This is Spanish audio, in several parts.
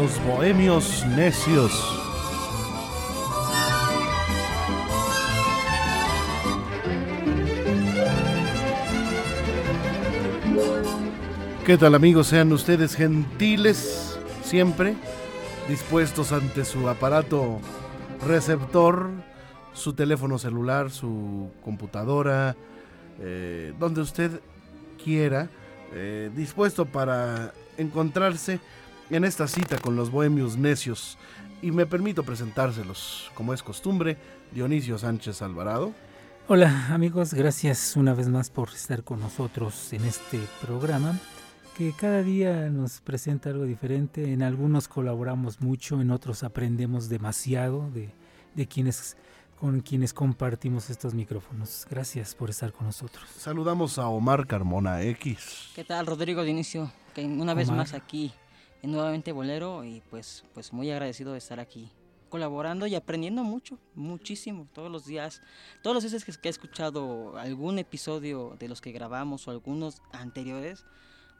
Los bohemios necios. ¿Qué tal amigos? Sean ustedes gentiles siempre, dispuestos ante su aparato receptor, su teléfono celular, su computadora, eh, donde usted quiera, eh, dispuesto para encontrarse en esta cita con los bohemios necios. Y me permito presentárselos, como es costumbre, Dionisio Sánchez Alvarado. Hola amigos, gracias una vez más por estar con nosotros en este programa que cada día nos presenta algo diferente. En algunos colaboramos mucho, en otros aprendemos demasiado de, de quienes con quienes compartimos estos micrófonos. Gracias por estar con nosotros. Saludamos a Omar Carmona X. ¿Qué tal, Rodrigo de Inicio? Que una vez más aquí, en nuevamente Bolero, y pues, pues muy agradecido de estar aquí, colaborando y aprendiendo mucho, muchísimo, todos los días. Todos los días que, que he escuchado algún episodio de los que grabamos o algunos anteriores,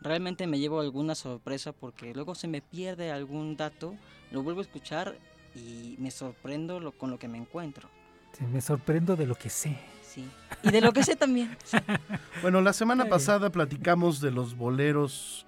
realmente me llevo alguna sorpresa porque luego se me pierde algún dato, lo vuelvo a escuchar y me sorprendo lo, con lo que me encuentro. Sí, me sorprendo de lo que sé. Sí. Y de lo que sé también. Sí. Bueno, la semana pasada platicamos de los boleros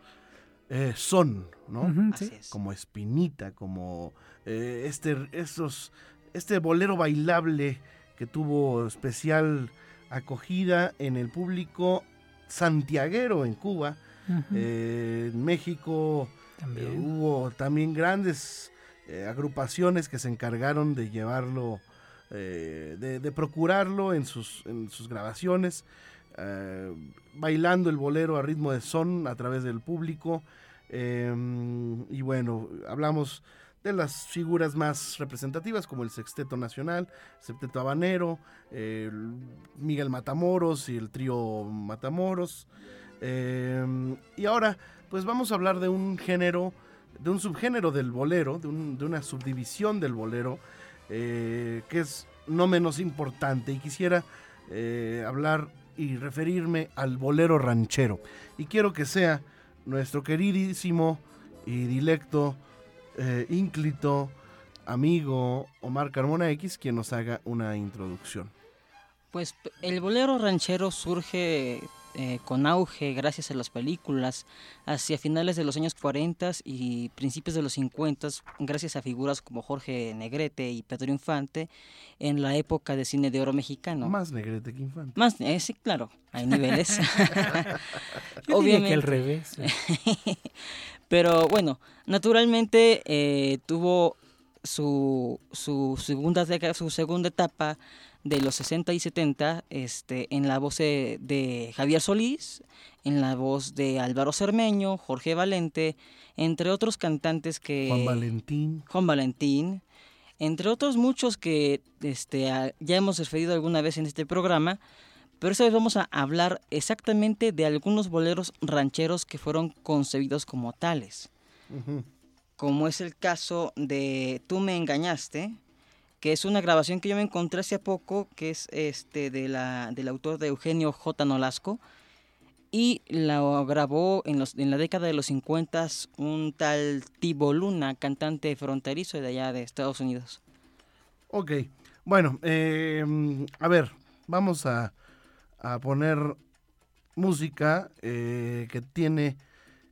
eh, son, ¿no? Uh -huh, Así sí. es. Como Espinita, como eh, este, esos, este bolero bailable que tuvo especial acogida en el público santiaguero en Cuba. Uh -huh. Eh, en México También. eh, hubo también grandes eh, agrupaciones que se encargaron de llevarlo, eh, de, de procurarlo en sus, en sus grabaciones, eh, bailando el bolero a ritmo de son a través del público. eh, y bueno, hablamos de las figuras más representativas como el Sexteto Nacional, el Sexteto Habanero, el Miguel Matamoros y el trío Matamoros. Eh, y ahora, pues vamos a hablar de un género, de un subgénero del bolero, de una subdivisión del bolero, eh, que es no menos importante. Y quisiera eh, hablar y referirme al bolero ranchero. Y quiero que sea nuestro queridísimo y dilecto, eh, ínclito, amigo Omar Carmona X quien nos haga una introducción. Pues el bolero ranchero surge eh, con auge gracias a las películas hacia finales de los años 40 y principios de los 50 gracias a figuras como Jorge Negrete y Pedro Infante en la época de cine de oro mexicano. Más negrete que infante. Más, eh, sí, claro, hay niveles. Yo diría que al revés. eh. Pero bueno, naturalmente eh, tuvo su, su, segunda, su segunda etapa de los 60 y 70 este, en la voz de, de Javier Solís, en la voz de Álvaro Cermeño, Jorge Valente, entre otros cantantes que... Juan Valentín. Juan Valentín, entre otros muchos que este, ya hemos referido alguna vez en este programa, pero esta vez vamos a hablar exactamente de algunos boleros rancheros que fueron concebidos como tales, como es el caso de Tú me engañaste, que es una grabación que yo me encontré hace poco, que es este de la, del autor de Eugenio J. Nolasco, y la grabó en, los, en la década de los 50 un tal Tibo Luna, cantante fronterizo de allá de Estados Unidos. Ok, bueno, eh, a ver, vamos a, a poner música eh, que tiene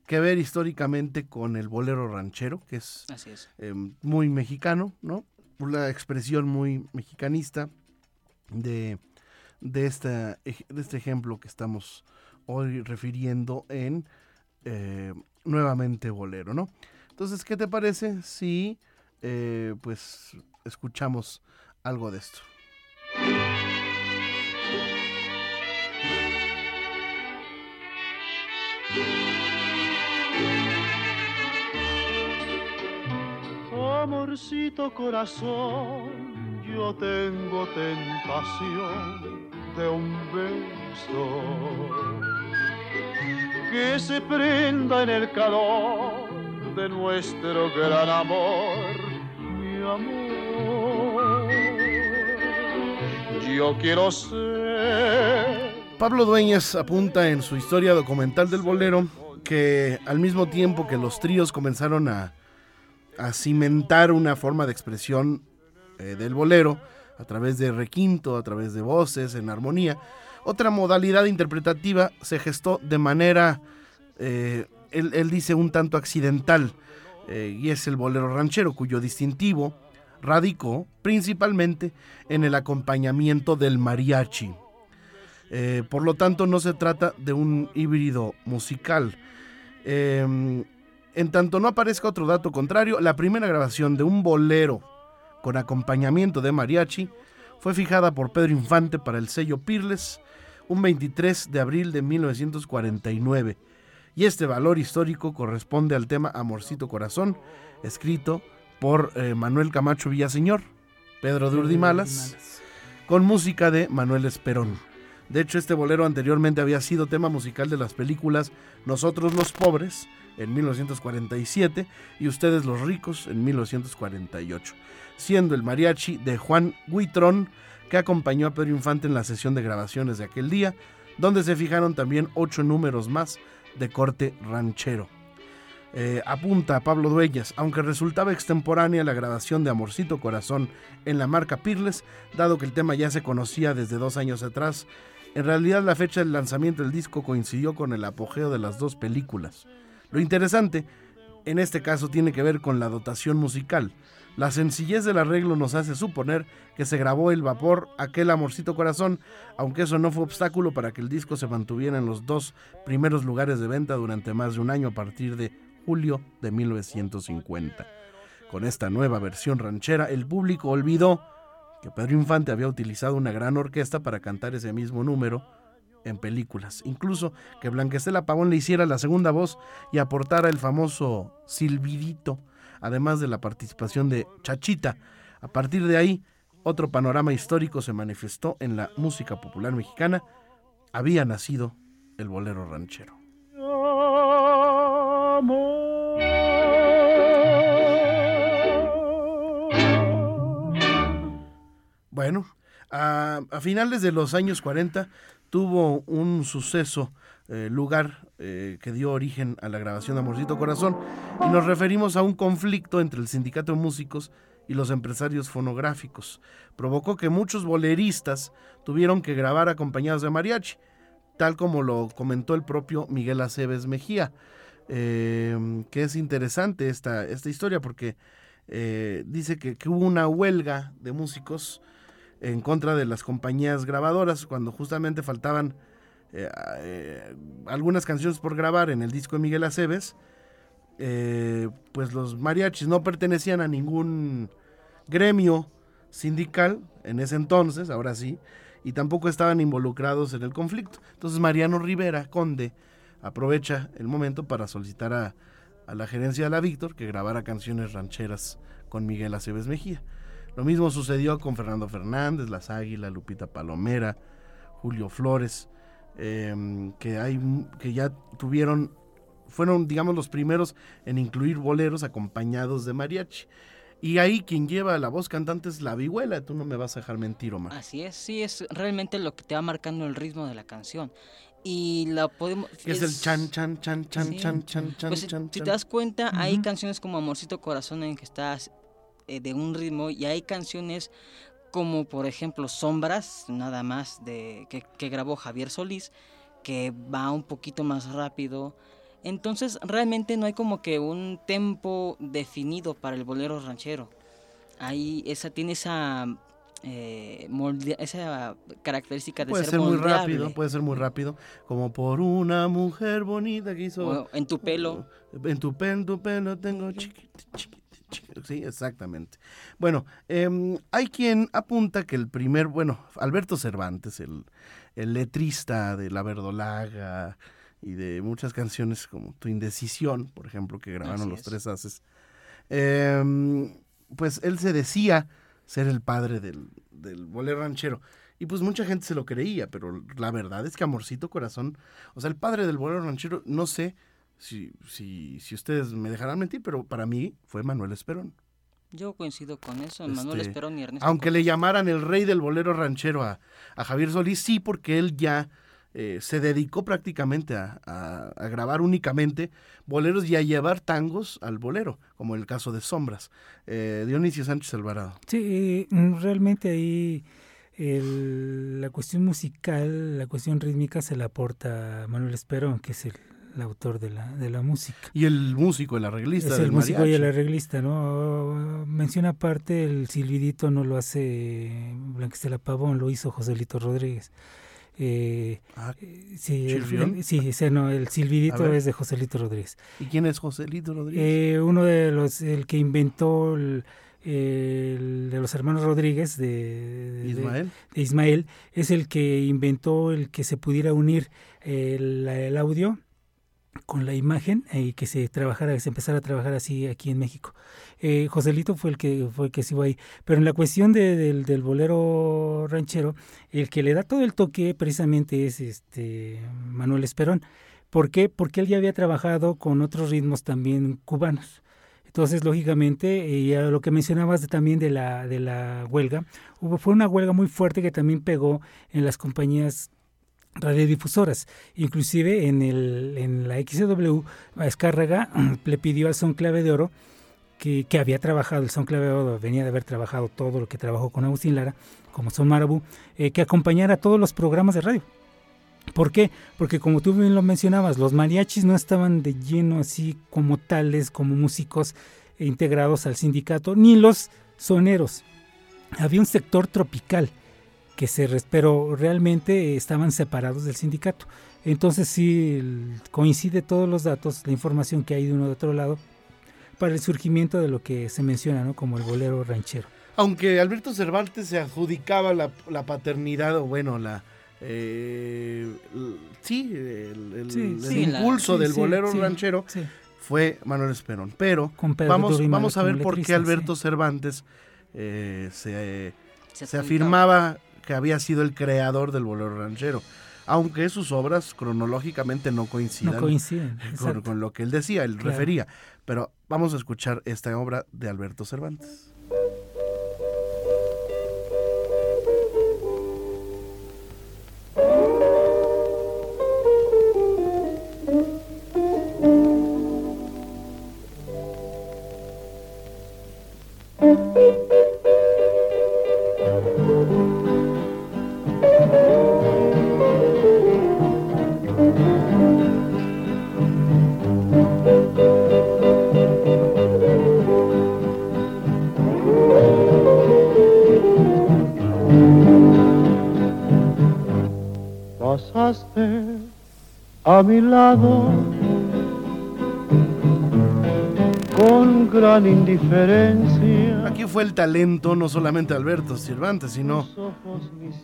que ver históricamente con el bolero ranchero, que es Así es. eh, muy mexicano, ¿no? Una expresión muy mexicanista de, de, este ejemplo que estamos hoy refiriendo en eh, nuevamente bolero, ¿no? Entonces, ¿qué te parece si eh, pues escuchamos algo de esto? Amorcito corazón, yo tengo tentación de un beso que se prenda en el calor de nuestro gran amor, mi amor. Yo quiero ser. Pablo Dueñas apunta en su historia documental del bolero que al mismo tiempo que los tríos comenzaron a, a cimentar una forma de expresión eh, del bolero a través de requinto, a través de voces, en armonía, otra modalidad interpretativa se gestó de manera eh, él, dice un tanto accidental, eh, y es el bolero ranchero, cuyo distintivo radicó principalmente en el acompañamiento del mariachi. Por lo tanto, no se trata de un híbrido musical. En tanto no aparezca otro dato contrario, la primera grabación de un bolero con acompañamiento de mariachi fue fijada por Pedro Infante para el sello Pirles un 23 de abril de 1949 y este valor histórico corresponde al tema Amorcito Corazón, escrito por eh, Manuel Camacho Villaseñor, Pedro de Urdimalas, con música de Manuel Esperón. De hecho, este bolero anteriormente había sido tema musical de las películas Nosotros los Pobres en 1947 y Ustedes los Ricos en 1948, siendo el mariachi de Juan Huitrón que acompañó a Pedro Infante en la sesión de grabaciones de aquel día, donde se fijaron también ocho números más de corte ranchero. Eh, apunta a Pablo Dueñas, aunque resultaba extemporánea la grabación de Amorcito Corazón en la marca Pirles, dado que el tema ya se conocía desde dos años atrás, en realidad la fecha del lanzamiento del disco coincidió con el apogeo de las dos películas. Lo interesante, en este caso, tiene que ver con la dotación musical. La sencillez del arreglo nos hace suponer que se grabó el vapor aquel amorcito corazón, aunque eso no fue obstáculo para que el disco se mantuviera en los dos primeros lugares de venta durante más de un año a partir de julio de 1950. Con esta nueva versión ranchera, el público olvidó que Pedro Infante había utilizado una gran orquesta para cantar ese mismo número en películas. Incluso que Blanquestela Pavón le hiciera la segunda voz y aportara el famoso silbidito además de la participación de Chachita. A partir de ahí, otro panorama histórico se manifestó en la música popular mexicana. Había nacido el bolero ranchero. Bueno, a, finales de los años 40 tuvo un suceso eh, lugar eh, que dio origen a la grabación de Amorcito Corazón y nos referimos a un conflicto entre el sindicato de músicos y los empresarios fonográficos. Provocó que muchos boleristas tuvieron que grabar acompañados de mariachi, tal como lo comentó el propio Miguel Aceves Mejía, em, que es interesante esta, esta historia porque eh, dice que, que hubo una huelga de músicos en contra de las compañías grabadoras cuando justamente faltaban eh, eh, algunas canciones por grabar en el disco de Miguel Aceves, eh, pues los mariachis no pertenecían a ningún gremio sindical en ese entonces, ahora sí, y tampoco estaban involucrados en el conflicto. Entonces Mariano Rivera, conde, aprovecha el momento para solicitar a, a la gerencia de la Víctor que grabara canciones rancheras con Miguel Aceves Mejía. Lo mismo sucedió con Fernando Fernández, Las Águilas, Lupita Palomera, Julio Flores. Em, que, hay, que ya tuvieron, fueron, digamos, los primeros en incluir boleros acompañados de mariachi. Y ahí quien lleva la voz cantante es la vihuela, tú no me vas a dejar mentir, Omar. Así es, sí, es realmente lo que te va marcando el ritmo de la canción. Y la podemos... Es, el chan, chan, chan, chan, chan, chan, chan, pues, chan, Si te das cuenta, hay canciones como Amorcito Corazón en que estás eh, de un ritmo y hay canciones como por ejemplo Sombras, nada más de que, grabó Javier Solís, que va un poquito más rápido. Entonces realmente no hay como que un tempo definido para el bolero ranchero. Ahí esa tiene esa eh, esa característica de puede ser, muy rápido, puede ser muy rápido, como por una mujer bonita que hizo en tu pelo, en tu pelo, en tu pelo tengo chiquito, chiquito. Sí, exactamente. Bueno, em, hay quien apunta que el primer, bueno, Alberto Cervantes, el, el letrista de La Verdolaga y de muchas canciones como Tu Indecisión, por ejemplo, que grabaron los tres haces, em, pues él se decía ser el padre del, del bolero ranchero. Y pues mucha gente se lo creía, pero la verdad es que Amorcito Corazón, o sea, el padre del bolero ranchero, no sé si, si, si ustedes me dejarán mentir, pero para mí fue Manuel Esperón. Yo coincido con eso, Manuel este, Esperón y Ernesto. Aunque le llamaran el rey del bolero ranchero a, a Javier Solís, sí, porque él ya eh, se dedicó prácticamente a, grabar únicamente boleros y a llevar tangos al bolero, como el caso de Sombras. Eh, Dionisio Sánchez Alvarado. Sí, mm, realmente ahí la cuestión musical, la cuestión rítmica se la aporta Manuel Esperón, que es el, autor de la, de la música. Y el músico, el arreglista. Es el músico y el arreglista, ¿no? Menciona aparte, el silbidito no lo hace Blanquistela Pavón, lo hizo Joselito Rodríguez. Eh, ah, sí, el, sí, ese no, el silbidito es de Joselito Rodríguez. ¿Y quién es Joselito Rodríguez? Eh, uno de los, el que inventó el, de los hermanos Rodríguez de, Ismael. De, Ismael, es el que inventó el que se pudiera unir el, el audio con la imagen y que se trabajara, que se empezara a trabajar así aquí en México. Eh, Joselito fue el que fue el que se iba ahí. Pero en la cuestión del, del, bolero ranchero, el que le da todo el toque precisamente es este Manuel Esperón. ¿Por qué? Porque él ya había trabajado con otros ritmos también cubanos. Entonces, lógicamente, y a lo que mencionabas también de la, de la huelga, hubo, fue una huelga muy fuerte que también pegó en las compañías radiodifusoras. Inclusive en, el, en la XW, Escárraga le pidió al Son Clave de Oro que, había trabajado, el Son Clave venía de haber trabajado todo lo que trabajó con Agustín Lara, como Son Marabú, eh, que acompañara todos los programas de radio. ¿Por qué? Porque como tú bien lo mencionabas, los mariachis no estaban de lleno así como tales, como músicos integrados al sindicato, ni los soneros. Había un sector tropical que se, pero realmente estaban separados del sindicato. Entonces sí coincide todos los datos, la información que hay de uno de otro lado, para el surgimiento de lo que se menciona ¿no? como el bolero ranchero. Aunque Alberto Cervantes se adjudicaba la, paternidad, o bueno, la, eh, sí, el, impulso del bolero ranchero fue Manuel Esperón. Pero vamos, vamos a ver por qué Alberto Cervantes eh, se, se, afirmaba que había sido el creador del bolero ranchero aunque sus obras cronológicamente no coinciden, con, lo que él decía, él refería. Pero vamos a escuchar esta obra de Alberto Cervantes. Con gran indiferencia. Aquí fue el talento no solamente de Alberto Cervantes, sino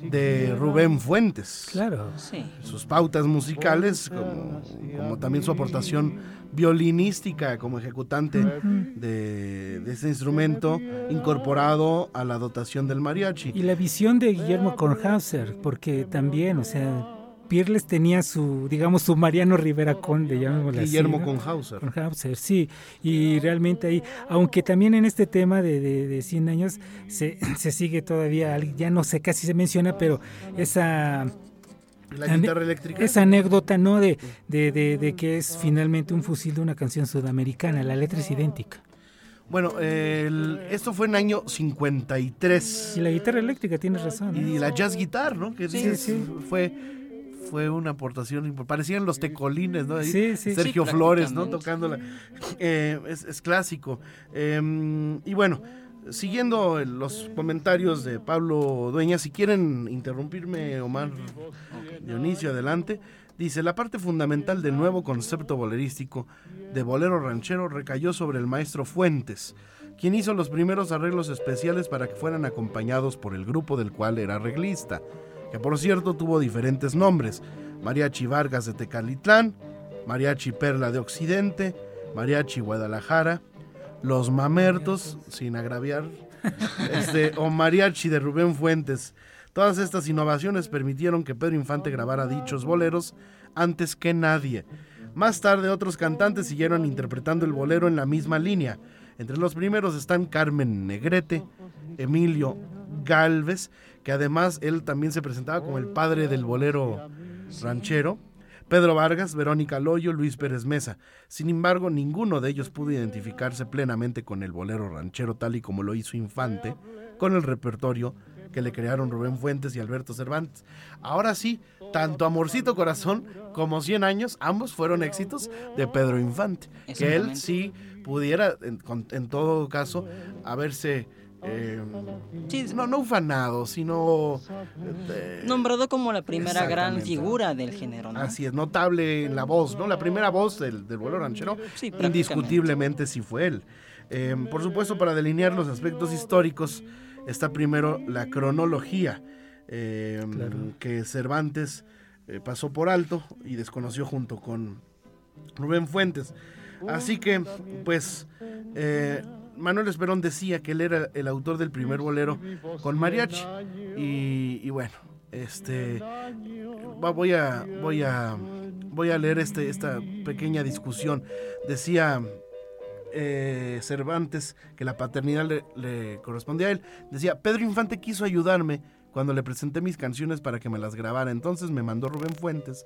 de Rubén Fuentes. Claro, sí. Sus pautas musicales, como, también su aportación violinística como ejecutante de, de, ese instrumento incorporado a la dotación del mariachi. Y la visión de Guillermo Kornhauser, porque también, o sea, Pierles tenía su, digamos, su Mariano Rivera Conde, llamémosle Guillermo así, Conhauser. Conhauser, sí. Y realmente ahí, aunque también en este tema de, de, 100 años se, se, sigue todavía, ya no sé, casi se menciona, pero esa... La guitarra eléctrica. Esa anécdota, ¿no? De, de, de, que es finalmente un fusil de una canción sudamericana, la letra es idéntica. Bueno, esto fue en año 53. Y la guitarra eléctrica, tienes razón. Y la jazz guitar, ¿no? Que sí, sí. fue fue una aportación, parecían los tecolines, ¿no? sí, sí, Sergio Flores, ¿no? Tocándola. Eh, es, clásico. Em, y bueno, siguiendo el- los comentarios de Pablo Dueña, si quieren interrumpirme, Omar Dionisio, adelante. Dice, la parte fundamental del nuevo concepto bolerístico de bolero ranchero recayó sobre el maestro Fuentes, quien hizo los primeros arreglos especiales para que fueran acompañados por el grupo del cual era arreglista, que por cierto tuvo diferentes nombres, Mariachi Vargas de Tecalitlán, Mariachi Perla de Occidente, Mariachi Guadalajara, Los Mamertos, sin agraviar, este, o Mariachi de Rubén Fuentes. Todas estas innovaciones permitieron que Pedro Infante grabara dichos boleros antes que nadie. Más tarde otros cantantes siguieron interpretando el bolero en la misma línea. Entre los primeros están Carmen Negrete, Emilio Galvez, que además él también se presentaba como el padre del bolero ranchero, Pedro Vargas, Verónica Loyo, Luis Pérez Mesa. Sin embargo, ninguno de ellos pudo identificarse plenamente con el bolero ranchero tal y como lo hizo Infante, con el repertorio que le crearon Rubén Fuentes y Alberto Cervantes. Ahora sí, tanto Amorcito Corazón como 100 años, ambos fueron éxitos de Pedro Infante. Que él sí pudiera, en, con- en todo caso, haberse... eh, Sí, no, no ufanado, sino... eh, Nombrado como la primera gran figura del género, ¿no? Así es, notable en la voz, ¿no? La primera voz del, del bolero ranchero, Sí, indiscutiblemente sí fue él. Eh, por supuesto, para delinear los aspectos históricos, está primero la cronología, eh, que Cervantes eh, pasó por alto y desconoció junto con Rubén Fuentes. Así que, pues, eh, Manuel Esperón decía que él era el autor del primer bolero con mariachi. Y, y bueno, este voy a voy a voy a leer este esta pequeña discusión. Decía eh, Cervantes que la paternidad le, le correspondía a él. Decía, Pedro Infante quiso ayudarme cuando le presenté mis canciones para que me las grabara. Entonces me mandó Rubén Fuentes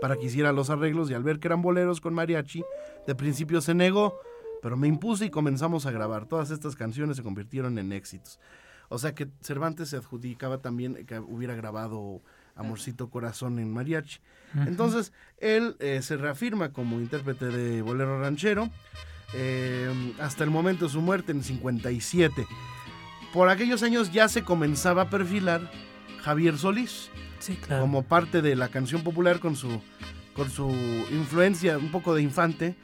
para que hiciera los arreglos y al ver que eran boleros con mariachi, de principio se negó, pero me impuse y comenzamos a grabar. Todas estas canciones se convirtieron en éxitos. O sea que Cervantes se adjudicaba también que hubiera grabado Amorcito Corazón en mariachi. Entonces, él eh, se reafirma como intérprete de bolero ranchero eh, hasta el momento de su muerte en 57. Por aquellos años ya se comenzaba a perfilar Javier Solís Sí, claro. como parte de la canción popular con su, con su influencia un poco de infante.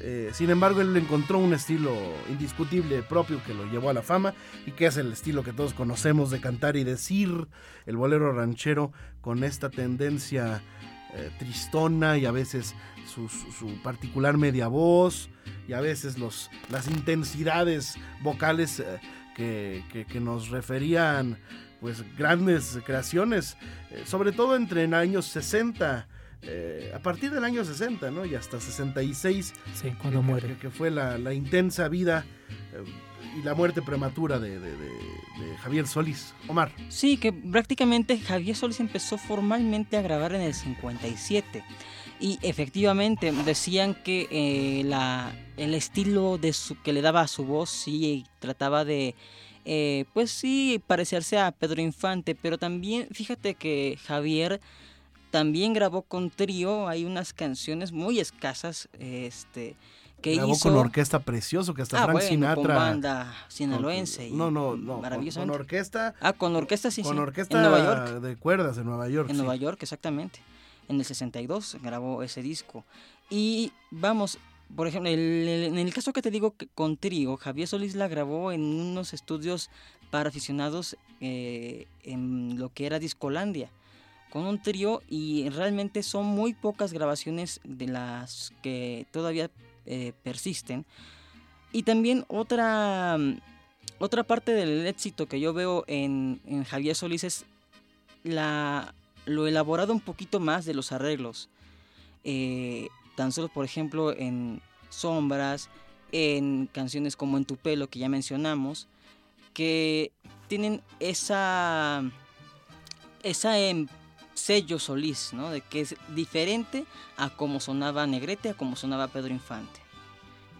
Eh, sin embargo, él encontró un estilo indiscutible propio que lo llevó a la fama y que es el estilo que todos conocemos de cantar y decir el bolero ranchero con esta tendencia eh, tristona y a veces su, particular media voz y a veces los, las intensidades vocales eh, que, que- que nos referían pues grandes creaciones, sobre todo entre en años 60, eh, a partir del año 60, ¿no? Y hasta 66, Sí, cuando que- muere. que, que fue la, la intensa vida eh, y la muerte prematura de, de- de- de Javier Solís. Omar. Sí, que prácticamente Javier Solís empezó formalmente a grabar en el 57. Y efectivamente decían que eh, la, el estilo de su, que le daba a su voz sí trataba de, eh, pues sí, parecerse a Pedro Infante, pero también fíjate que Javier también grabó con trío, hay unas canciones muy escasas, este, que Grabó hizo... con orquesta precioso que hasta ah, Frank bueno, Sinatra. con banda sinaloense. y no, no, no. Con, maravillosamente. con orquesta. Ah, con orquesta, sí, con sí. orquesta En Nueva York. de cuerdas en Nueva York. En sí. Nueva York, exactamente. En el 62 grabó ese disco. Y vamos, por ejemplo, el- el- en el caso que te digo que con trío, Javier Solís la grabó en unos estudios para aficionados eh, en lo que era Discolandia, con un trío y realmente son muy pocas grabaciones de las que todavía eh, persisten. Y también otra, otra parte del éxito que yo veo en, en Javier Solís es la, lo elaborado un poquito más de los arreglos. Eh, tan solo, por ejemplo, en Sombras, en canciones como En tu pelo, que ya mencionamos, que tienen esa, esa em, sello Solís, ¿no? De que es diferente a como sonaba Negrete, a como sonaba Pedro Infante.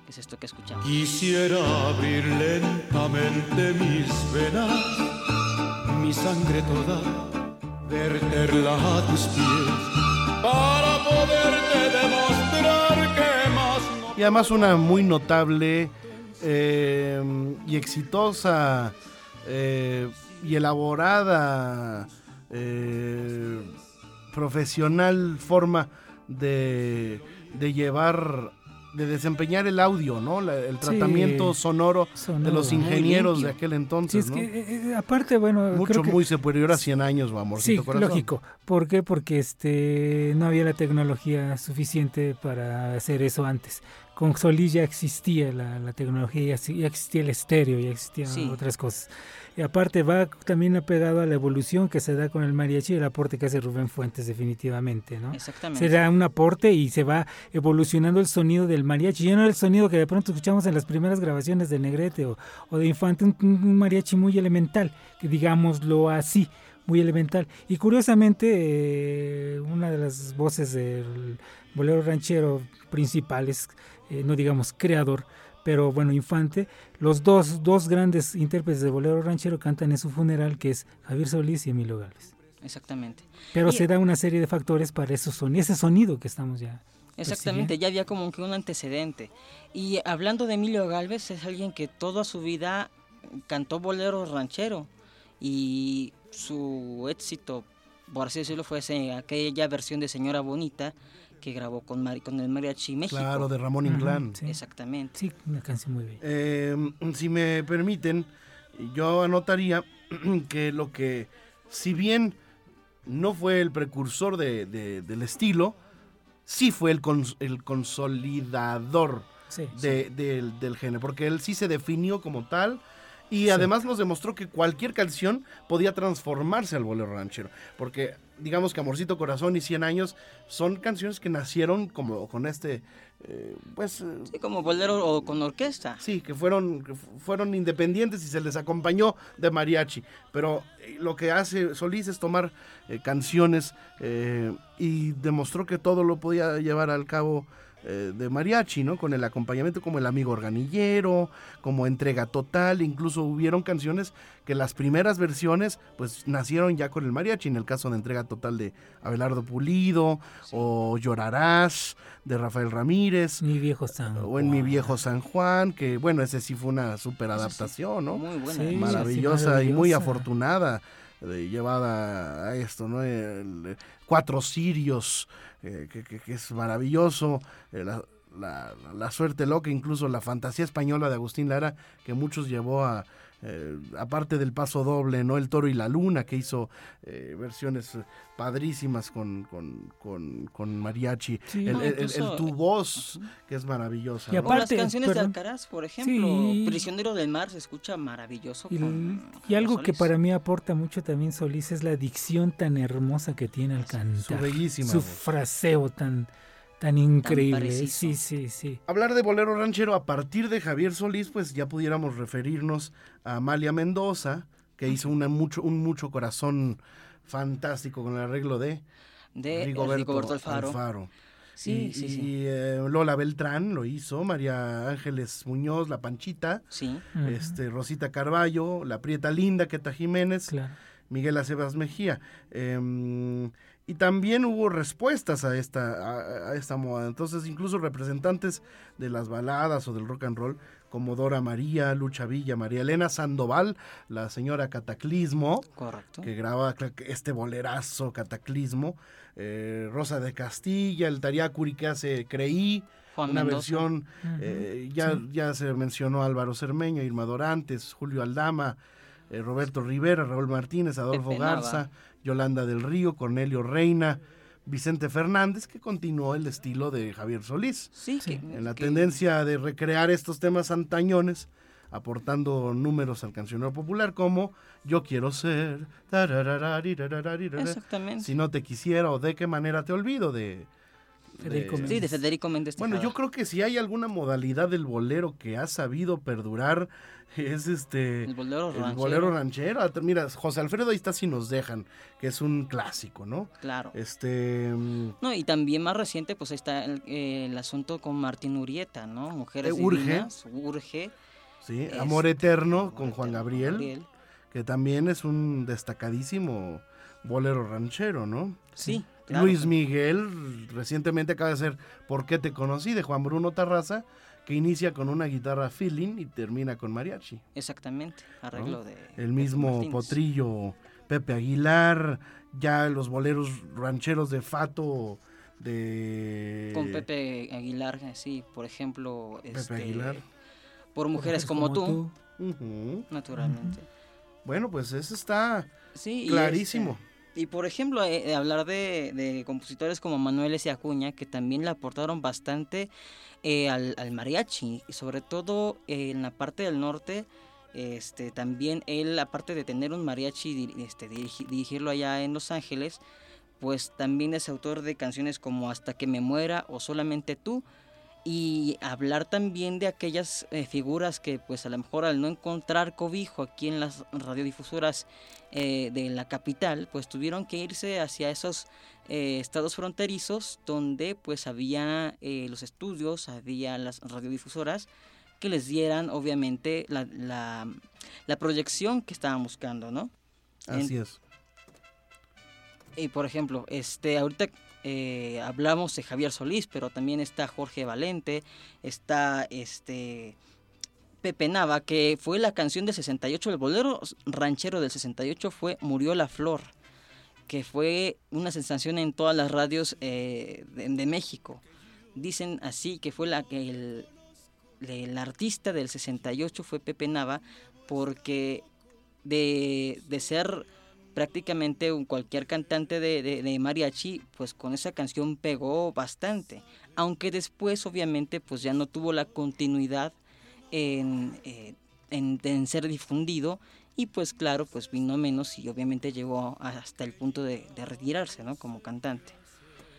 Que es esto que escuchamos. Quisiera abrir lentamente mis venas, mi sangre toda, verterla a tus pies, para poderte demostrar que más no Y además una muy notable eh, y exitosa eh, y elaborada eh, profesional forma de, de llevar de desempeñar el audio, ¿no? La- el Sí. tratamiento sonoro, de los ingenieros de aquel Sí, entonces, es ¿no? que, eh, eh, aparte, bueno, Mucho, creo que- muy superior a 100 años, Sí, amorcito corazón. lógico. ¿Por qué? Porque este no había la tecnología suficiente para hacer eso antes. Con Solís ya existía la, la tecnología, ya, exi- ya existía el estéreo, ya existían Sí. otras cosas. Y aparte va también apegado a la evolución que se da con el mariachi y el aporte que hace Rubén Fuentes definitivamente, ¿no? Exactamente. Se da un aporte y se va evolucionando el sonido del mariachi. Ya no el sonido que de pronto escuchamos en las primeras grabaciones de Negrete o, o de Infante, un, un mariachi muy elemental, que digámoslo así, muy elemental. Y curiosamente, eh, una de las voces del bolero ranchero principales, eh, no digamos creador, pero bueno, Infante, los dos, dos grandes intérpretes de bolero ranchero cantan en su funeral, que es Javier Solís y Emilio Gálvez. Exactamente. Pero Y- se da una serie de factores para esos son ese sonido que estamos ya. Exactamente, ya había como que un antecedente. Y hablando de Emilio Galvez, es alguien que toda su vida cantó bolero ranchero y su éxito, por así decirlo, fue aquella versión de Señora Bonita que grabó con, con el Mariachi México. Claro, de Ramón sí. Exactamente. Sí, una canción muy bella. Eh, si me permiten, yo anotaría que lo que, si bien no fue el precursor de- de- del estilo, sí fue el, cons- el consolidador Sí. de- del, del género, porque él sí se definió como tal y además nos demostró que cualquier canción podía transformarse al bolero ranchero, porque digamos que Amorcito Corazón y 100 años son canciones que nacieron como con este, eh, pues... eh, Sí, como bolero o con orquesta. Sí, que fueron, que fu- fueron independientes y se les acompañó de mariachi. Pero eh, lo que hace Solís es tomar eh, canciones eh, y demostró que todo lo podía llevar al cabo eh, de mariachi, ¿no? Con el acompañamiento como El Amigo Organillero, como Entrega Total, incluso hubieron canciones que las primeras versiones pues nacieron ya con el mariachi, en el caso de Entrega Total de Abelardo Pulido, o Llorarás de Rafael Ramírez, Mi viejo San o en mi Juan. viejo San Juan, que bueno, ese sí fue una super adaptación, ¿no? Muy buena. Sí, maravillosa y muy afortunada de llevada a esto, ¿no? El, eh, cuatro sirios, eh, que, que- es maravilloso, eh, la- la suerte loca, incluso la fantasía española de Agustín Lara, que muchos llevó a, eh, aparte del paso doble, ¿no? El toro y la luna, que hizo eh, versiones padrísimas con, con, con, con mariachi. Sí. el, No, el- el- incluso- el tu voz, que es maravillosa. Y ¿no? O las Aparte, canciones perdón. de Alcaraz, por ejemplo, Sí. Prisionero del Mar se escucha maravilloso. Y, con y algo que para mí aporta mucho también Solís es la dicción tan hermosa que tiene al Su cantar. bellísima Su voz. fraseo tan, tan increíble. sí, sí, sí. Hablar de bolero ranchero a partir de Javier Solís, pues ya pudiéramos referirnos a Amalia Mendoza, que hizo una mucho, un mucho corazón fantástico con el arreglo de de Rigoberto, Rigoberto, Alfaro. Alfaro. Sí, y, sí, y, sí. eh, Lola Beltrán lo hizo, María Ángeles Muñoz, La Panchita, Sí, este, Rosita Carballo, La Prieta Linda, Queta Jiménez, Claro. Miguel Acebas Mejía. Em, y también hubo respuestas a esta, a, a esta moda. Entonces, incluso representantes de las baladas o del rock and roll, como Dora María, Lucha Villa, María Elena Sandoval, la señora Cataclismo, correcto. que graba este bolerazo Cataclismo, eh, Rosa de Castilla, el Tariacuri que hace Creí, Juan una Mendoza. versión eh, ya, sí. ya se mencionó Álvaro Cermeño, Irma Dorantes, Julio Aldama, eh, Roberto Rivera, Raúl Martínez, Adolfo Pepe Garza, Nava. Yolanda del Río, Cornelio Reina, Vicente Fernández, que continuó el estilo de Javier Solís, Sí, Sí. que- en la que- tendencia de recrear estos temas antañones, aportando números al cancionero popular como Yo quiero ser, Exactamente. si no te quisiera o de qué manera te olvido de... Federico de- Méndez. Sí, de Federico Méndez bueno, Tejada. yo creo que si hay alguna modalidad del bolero que ha sabido perdurar, es este... El bolero El ranchero. bolero ranchero. Ah, Mira, José Alfredo ahí está si nos dejan, que es un clásico, ¿no? Claro. Este... mm, No, y también más reciente, pues ahí está el, eh, el asunto con Martín Urieta, ¿no? Mujeres Eh, Urge. Divinas, Urge. Sí, Es- Amor Eterno con Juan Eterno, Gabriel, que también es un destacadísimo bolero ranchero, ¿no? Sí, claro. Luis Miguel recientemente acaba de hacer ¿Por qué te conocí? de Juan Bruno Tarraza, que inicia con una guitarra feeling y termina con mariachi. Exactamente, arreglo de... El mismo potrillo Pepe Aguilar, ya los boleros rancheros de Fato de... Con Pepe Aguilar, sí, por ejemplo... Pepe este, Aguilar. Por mujeres como, tú, naturalmente. Bueno, pues eso está Sí, y clarísimo. este, Y por ejemplo, eh, hablar de, compositores como Manuel S. Acuña, que también le aportaron bastante eh, al, mariachi, y sobre todo eh, en la parte del norte, este, también él, aparte de tener un mariachi, dir- este, dirigi- dirigirlo allá en Los Ángeles, pues también es autor de canciones como Hasta que me muera o Solamente tú, y hablar también de aquellas eh, figuras que pues a lo mejor al no encontrar cobijo aquí en las radiodifusoras eh, de la capital pues tuvieron que irse hacia esos eh, estados fronterizos donde pues había eh, los estudios había las radiodifusoras que les dieran obviamente la, la, la proyección que estaban buscando no Así es. y por ejemplo, este, ahorita eh, hablamos de Javier Solís, pero también está Jorge Valente, está este Pepe Nava, que fue la canción del 68, el bolero ranchero del 68 fue Murió la Flor, que fue una sensación en todas las radios eh, de, de México. Dicen así que fue la que el, el artista del 68 fue Pepe Nava, porque de, de ser prácticamente un- cualquier cantante de, de- de mariachi, pues con esa canción pegó bastante. Aunque después, obviamente, pues ya no tuvo la continuidad en, eh, en- en ser difundido. Y pues claro, pues vino menos y obviamente llegó hasta el punto de, de retirarse, ¿no? Como cantante.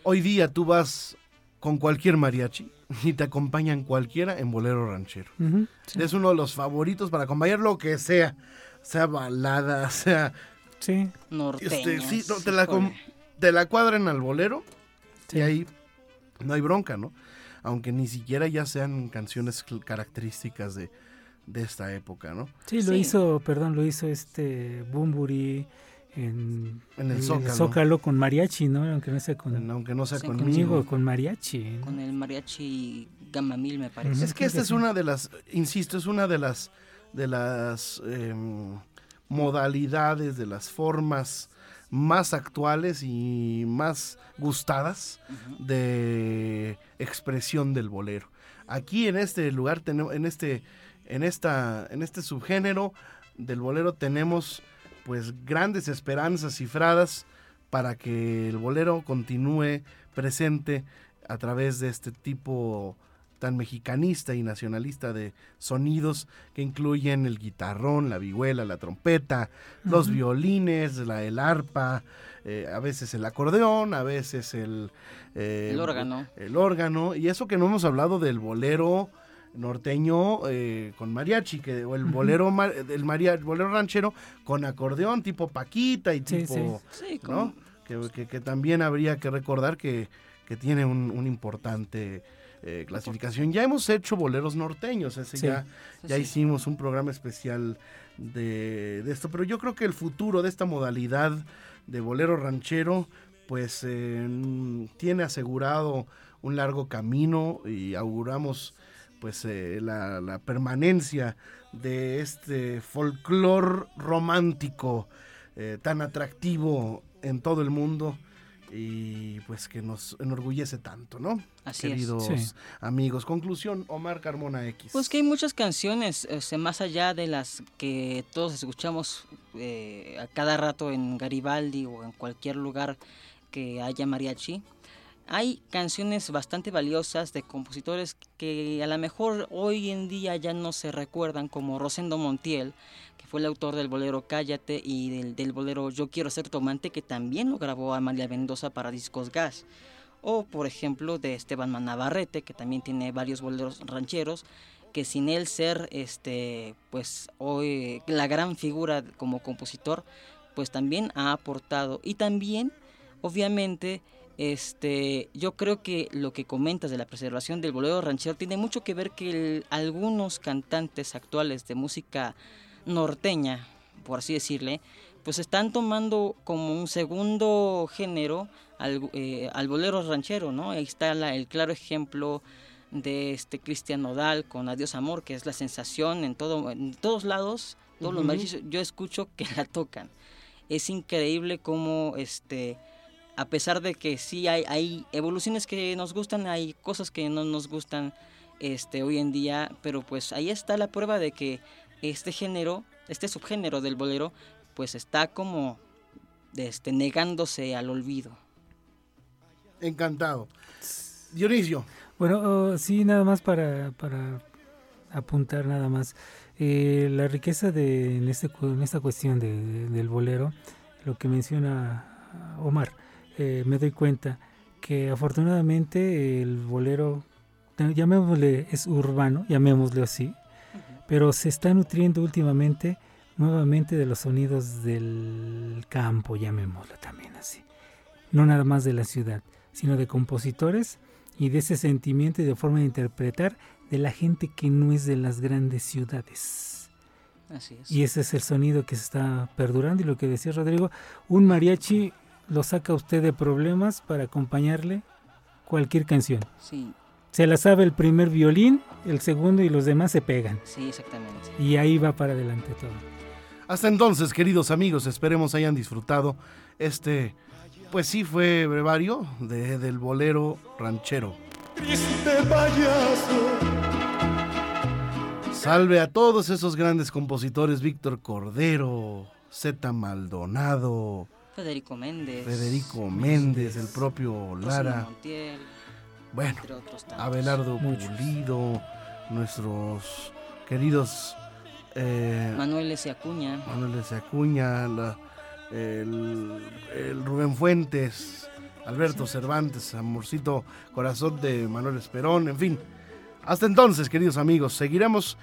Hoy día tú vas con cualquier mariachi y te acompañan cualquiera en bolero ranchero. Sí. Es uno de los favoritos para acompañar lo que sea. Sea balada, sea... Sí, Norteñas. Este, sí, no, te, la, com- te la cuadran al bolero sí. y ahí no hay bronca, ¿no? Aunque ni siquiera ya sean canciones características de, de esta época, ¿no? Sí, lo Sí. hizo, perdón, lo hizo este Bumburi en, En el Zócalo. con mariachi, ¿no? Aunque no sea con, Aunque no sea Sí, conmigo. conmigo, con mariachi. ¿no? Con el mariachi Gamma Mil, me parece. Es que esta es una de las, insisto, es una de las de las em, modalidades, de las formas más actuales y más gustadas de expresión del bolero. Aquí en este lugar tenemos, en este, en esta, en este subgénero del bolero tenemos pues grandes esperanzas cifradas para que el bolero continúe presente a través de este tipo tan mexicanista y nacionalista de sonidos que incluyen el guitarrón, la vihuela, la trompeta, los violines, la, el arpa, eh, a veces el acordeón, a veces el, eh, El órgano. el órgano, y eso que no hemos hablado del bolero norteño eh, con mariachi, que, o el bolero, ma- el maria- bolero ranchero con acordeón tipo Paquita y Sí, tipo, Sí, ¿no? como- Que, que- que también habría que recordar que, que tiene un, un importante eh, clasificación. Ya hemos hecho boleros norteños, ese Sí. ya, sí, ya sí. hicimos un programa especial de, de esto, pero yo creo que el futuro de esta modalidad de bolero ranchero, pues eh, tiene asegurado un largo camino y auguramos pues eh, la, la permanencia de este folclor romántico eh, tan atractivo en todo el mundo y pues que nos enorgullece tanto, ¿no? Así es. Queridos Sí. amigos. Conclusión, Omar Carmona X. Pues que hay muchas canciones, o sea, más allá de las que todos escuchamos eh, a cada rato en Garibaldi o en cualquier lugar que haya mariachi. Hay canciones bastante valiosas de compositores que a lo mejor hoy en día ya no se recuerdan, como Rosendo Montiel, fue el autor del bolero Cállate y del, bolero Yo quiero ser tu amante, que también lo grabó Amalia Mendoza para Discos Gas. O, por ejemplo, de Esteban Manavarrete, que también tiene varios boleros rancheros, que sin él ser, este, pues, hoy la gran figura como compositor, pues también ha aportado. Y también, obviamente, este, yo creo que lo que comentas de la preservación del bolero ranchero tiene mucho que ver que algunos cantantes actuales de música norteña, por así decirle, pues están tomando como un segundo género al, eh, al bolero ranchero, ¿no? Ahí está la- el claro ejemplo de este Cristian Nodal con Adiós Amor, que es la sensación en, todo, en todos lados, todos los mariachis, yo escucho que la tocan. Es increíble cómo, este, a pesar de que sí hay, hay evoluciones que nos gustan, hay cosas que no nos gustan este, hoy en día, pero pues ahí está la prueba de que este género, este subgénero del bolero, pues está como este, negándose al olvido. Encantado. Dionisio. Bueno, oh, sí, nada más para, para apuntar nada más. Eh, la riqueza de en, este, en esta cuestión del bolero, lo que menciona Omar, eh, me doy cuenta que afortunadamente el bolero, llamémosle, es urbano, llamémosle así, pero se está nutriendo últimamente nuevamente de los sonidos del campo, llamémoslo también así. No nada más de la ciudad, sino de compositores y de ese sentimiento y de forma de interpretar de la gente que no es de las grandes ciudades. Así es. Y ese es el sonido que se está perdurando y lo que decía Rodrigo, un mariachi lo saca usted de problemas para acompañarle cualquier canción. Sí. Se la sabe el primer violín, el segundo y los demás se pegan. Sí, exactamente. Y ahí va para adelante todo. Hasta entonces, queridos amigos, esperemos hayan disfrutado este pues sí fue brevario de, del bolero ranchero. Triste payaso. Salve a todos esos grandes compositores, Víctor Cordero, Z Maldonado, Federico Méndez, Federico Méndez, el propio Lara, Montiel, bueno, entre otros. Abelardo. Pulido, nuestros queridos eh, Manuel S. Acuña, Manuel S. Acuña, la- el, el Rubén Fuentes, Alberto Cervantes, Amorcito Corazón de Manuel Esperón, en fin. Hasta entonces, queridos amigos, seguiremos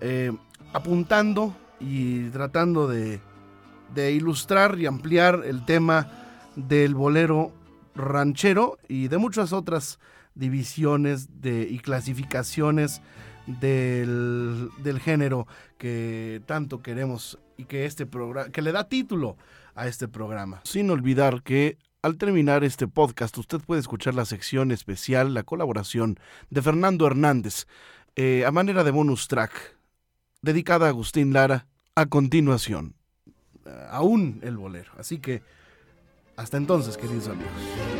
eh, apuntando y tratando de, de ilustrar y ampliar el tema del bolero ranchero y de muchas otras divisiones de, y clasificaciones del, del género que tanto queremos y que este programa que le da título a este programa. Sin olvidar que al terminar este podcast usted puede escuchar la sección especial, la colaboración de Fernando Hernández eh, a manera de bonus track dedicada a Agustín Lara a continuación. Eh, aún el bolero. Así que hasta entonces, queridos amigos.